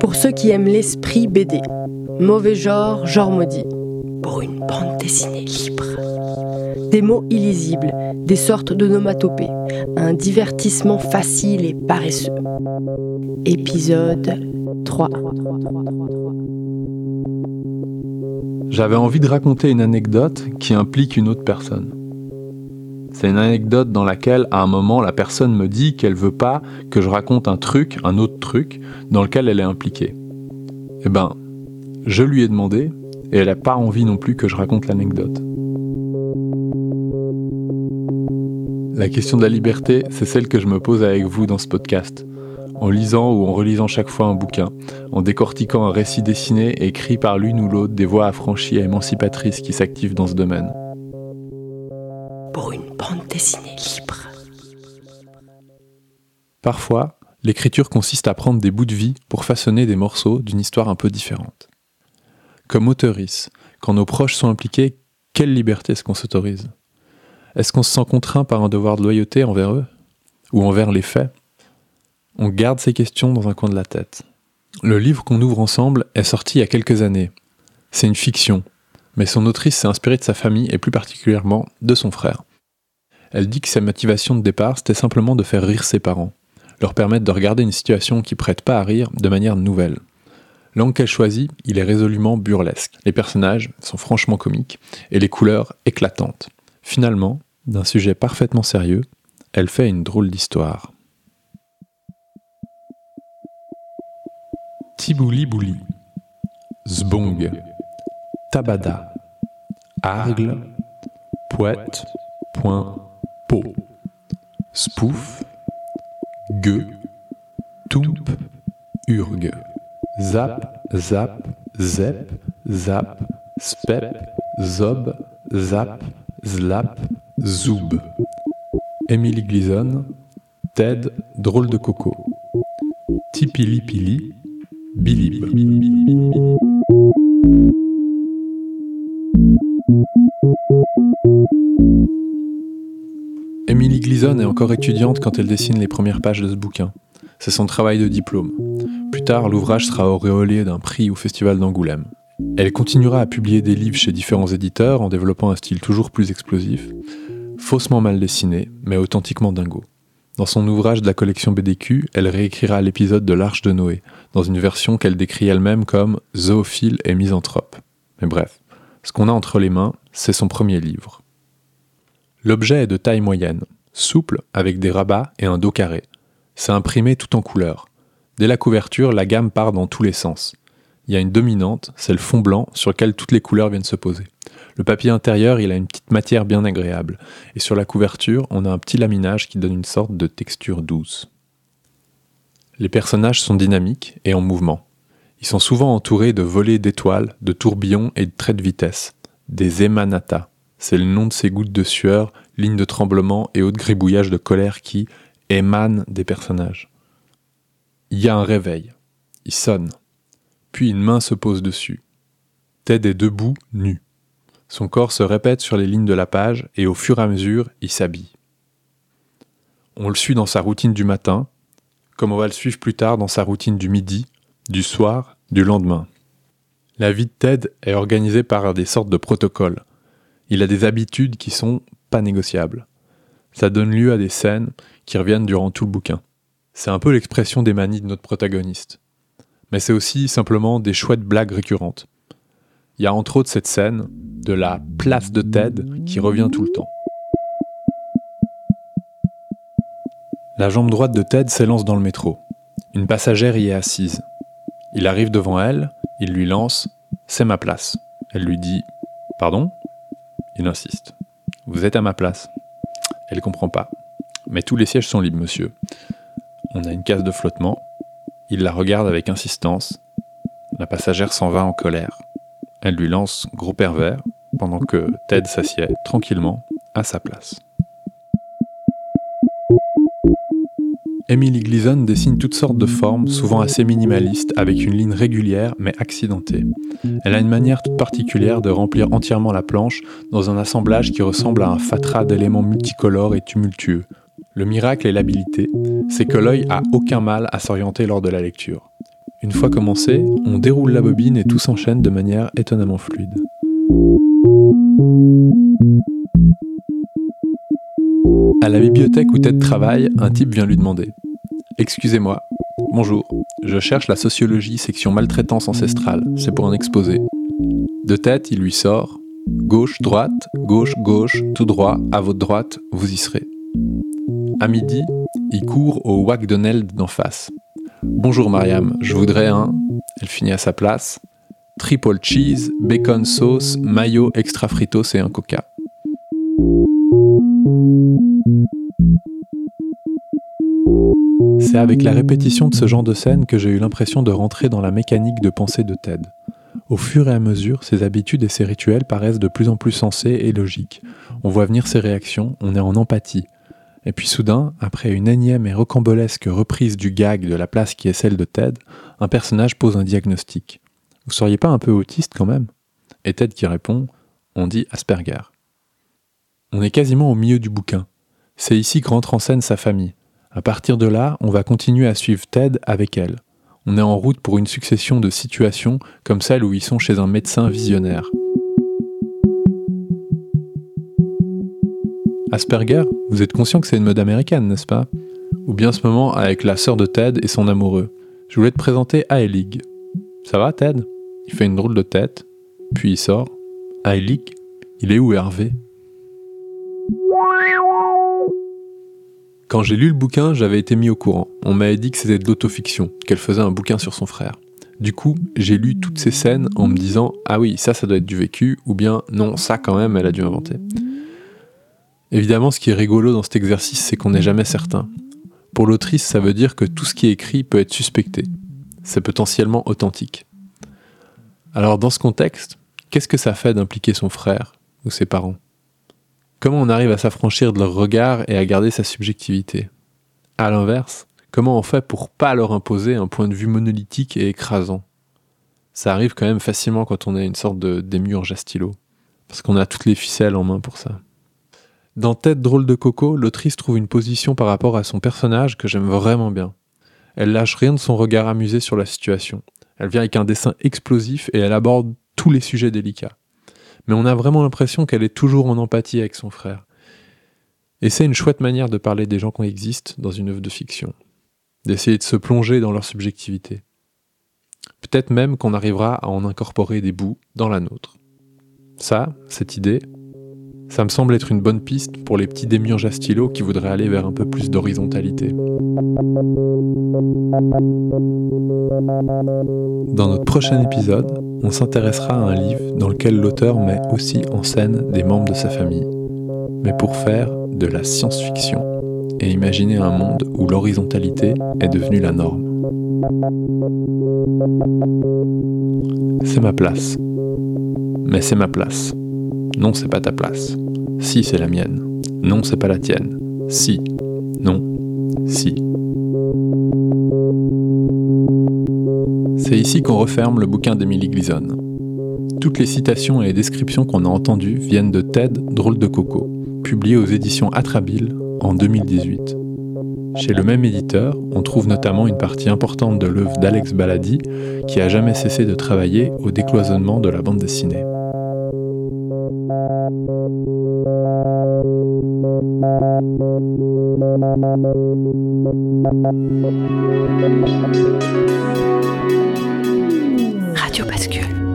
Pour ceux qui aiment l'esprit BD, mauvais genre, genre maudit. Pour une bande dessinée libre. Des mots illisibles, des sortes de nomatopées, un divertissement facile et paresseux. Épisode 3. J'avais envie de raconter une anecdote qui implique une autre personne. C'est une anecdote dans laquelle, à un moment, la personne me dit qu'elle veut pas que je raconte un truc, un autre truc, dans lequel elle est impliquée. Eh ben, je lui ai demandé, et elle n'a pas envie non plus que je raconte l'anecdote. La question de la liberté, c'est celle que je me pose avec vous dans ce podcast en lisant ou en relisant chaque fois un bouquin, en décortiquant un récit dessiné écrit par l'une ou l'autre des voix affranchies et émancipatrices qui s'activent dans ce domaine. Pour une bande dessinée libre. Parfois, l'écriture consiste à prendre des bouts de vie pour façonner des morceaux d'une histoire un peu différente. Comme auteurice, quand nos proches sont impliqués, quelle liberté est-ce qu'on s'autorise? Est-ce qu'on se sent contraint par un devoir de loyauté envers eux? Ou envers les faits? On garde ces questions dans un coin de la tête. Le livre qu'on ouvre ensemble est sorti il y a quelques années. C'est une fiction, mais son autrice s'est inspirée de sa famille et plus particulièrement de son frère. Elle dit que sa motivation de départ, c'était simplement de faire rire ses parents, leur permettre de regarder une situation qui prête pas à rire de manière nouvelle. L'angle qu'elle choisit, il est résolument burlesque. Les personnages sont franchement comiques et les couleurs éclatantes. Finalement, d'un sujet parfaitement sérieux, elle fait une drôle d'histoire. Tibouli Bouli, Zbong, Tabada, Argle, Poète, Point, Po, Spoof, Gueux, Toump, Urgue, Zap, Zap, Zep, Zap, Spep, Zob, Zap, Zlap, Zoub. Emily Glison, Ted, Drôle de Coco. Tipili Pili, Bilib. Glison est encore étudiante quand elle dessine les premières pages de ce bouquin. C'est son travail de diplôme. Plus tard, l'ouvrage sera auréolé d'un prix au Festival d'Angoulême. Elle continuera à publier des livres chez différents éditeurs en développant un style toujours plus explosif, faussement mal dessiné, mais authentiquement dingo. Dans son ouvrage de la collection BDQ, elle réécrira l'épisode de l'Arche de Noé, dans une version qu'elle décrit elle-même comme zoophile et misanthrope. Mais bref, ce qu'on a entre les mains, c'est son premier livre. L'objet est de taille moyenne, souple avec des rabats et un dos carré. C'est imprimé tout en couleur. Dès la couverture, la gamme part dans tous les sens. Il y a une dominante, c'est le fond blanc sur lequel toutes les couleurs viennent se poser. Le papier intérieur, il a une petite matière bien agréable, et sur la couverture, on a un petit laminage qui donne une sorte de texture douce. Les personnages sont dynamiques et en mouvement. Ils sont souvent entourés de volées d'étoiles, de tourbillons et de traits de vitesse, des émanata. C'est le nom de ces gouttes de sueur, lignes de tremblement et autres gribouillages de colère qui émanent des personnages. Il y a un réveil. Il sonne. Puis une main se pose dessus. Ted est debout, nu. Son corps se répète sur les lignes de la page et au fur et à mesure, il s'habille. On le suit dans sa routine du matin, comme on va le suivre plus tard dans sa routine du midi, du soir, du lendemain. La vie de Ted est organisée par des sortes de protocoles. Il a des habitudes qui sont pas négociables. Ça donne lieu à des scènes qui reviennent durant tout le bouquin. C'est un peu l'expression des manies de notre protagoniste. Mais c'est aussi simplement des chouettes blagues récurrentes. Il y a entre autres cette scène de la place de Ted qui revient tout le temps. La jambe droite de Ted s'élance dans le métro. Une passagère y est assise. Il arrive devant elle, il lui lance C'est ma place. Elle lui dit Pardon? Il insiste. Vous êtes à ma place. Elle comprend pas. Mais tous les sièges sont libres, monsieur. On a une case de flottement. Il la regarde avec insistance. La passagère s'en va en colère. Elle lui lance gros pervers pendant que Ted s'assied tranquillement à sa place. Emily Gleason dessine toutes sortes de formes, souvent assez minimalistes, avec une ligne régulière mais accidentée. Elle a une manière toute particulière de remplir entièrement la planche dans un assemblage qui ressemble à un fatras d'éléments multicolores et tumultueux. Le miracle et l'habilité, c'est que l'œil a aucun mal à s'orienter lors de la lecture. Une fois commencé, on déroule la bobine et tout s'enchaîne de manière étonnamment fluide. À la bibliothèque où Ted travaille, un type vient lui demander Excusez-moi, bonjour, je cherche la sociologie section maltraitance ancestrale, c'est pour un exposé. De tête, il lui sort Gauche, droite, gauche, gauche, tout droit, à votre droite, vous y serez. À midi, il court au Wack Donald d'en face. Bonjour Mariam, je voudrais un. Elle finit à sa place. Triple cheese, bacon sauce, mayo extra fritos et un coca. C'est avec la répétition de ce genre de scène que j'ai eu l'impression de rentrer dans la mécanique de pensée de Ted. Au fur et à mesure, ses habitudes et ses rituels paraissent de plus en plus sensés et logiques. On voit venir ses réactions, on est en empathie. Et puis soudain, après une énième et rocambolesque reprise du gag de la place qui est celle de Ted, un personnage pose un diagnostic. Vous seriez pas un peu autiste quand même? Et Ted qui répond On dit Asperger. On est quasiment au milieu du bouquin. C'est ici que en scène sa famille. À partir de là, on va continuer à suivre Ted avec elle. On est en route pour une succession de situations comme celle où ils sont chez un médecin visionnaire. Asperger, vous êtes conscient que c'est une mode américaine, n'est-ce pas? Ou bien ce moment avec la sœur de Ted et son amoureux. Je voulais te présenter Aelig. Ça va, Ted? Il fait une drôle de tête, puis il sort. Aelig Il est où Hervé? Quand j'ai lu le bouquin, j'avais été mis au courant. On m'avait dit que c'était de l'autofiction, qu'elle faisait un bouquin sur son frère. Du coup, j'ai lu toutes ces scènes en me disant Ah oui, ça, ça doit être du vécu, ou bien non, ça quand même, elle a dû inventer. Évidemment, ce qui est rigolo dans cet exercice, c'est qu'on n'est jamais certain. Pour l'autrice, ça veut dire que tout ce qui est écrit peut être suspecté. C'est potentiellement authentique. Alors dans ce contexte, qu'est-ce que ça fait d'impliquer son frère ou ses parents? Comment on arrive à s'affranchir de leur regard et à garder sa subjectivité? À l'inverse, comment on fait pour pas leur imposer un point de vue monolithique et écrasant? Ça arrive quand même facilement quand on est une sorte de démiurge à stylo, parce qu'on a toutes les ficelles en main pour ça. Dans Tête drôle de coco, l'autrice trouve une position par rapport à son personnage que j'aime vraiment bien. Elle lâche rien de son regard amusé sur la situation. Elle vient avec un dessin explosif et elle aborde tous les sujets délicats. Mais on a vraiment l'impression qu'elle est toujours en empathie avec son frère. Et c'est une chouette manière de parler des gens qui existent dans une œuvre de fiction. D'essayer de se plonger dans leur subjectivité. Peut-être même qu'on arrivera à en incorporer des bouts dans la nôtre. Ça, cette idée, ça me semble être une bonne piste pour les petits démiurges à stylo qui voudraient aller vers un peu plus d'horizontalité. Dans notre prochain épisode, on s'intéressera à un livre dans lequel l'auteur met aussi en scène des membres de sa famille, mais pour faire de la science-fiction et imaginer un monde où l'horizontalité est devenue la norme. C'est ma place. Mais c'est ma place. Non, c'est pas ta place. Si, c'est la mienne. Non, c'est pas la tienne. Si. Non. Si. C'est ici qu'on referme le bouquin d'Emily Gleason. Toutes les citations et les descriptions qu'on a entendues viennent de Ted Drôle de Coco, publié aux éditions Atrabile en 2018. Chez le même éditeur, on trouve notamment une partie importante de l'œuvre d'Alex Baladi, qui a jamais cessé de travailler au décloisonnement de la bande dessinée. Radio Bascule.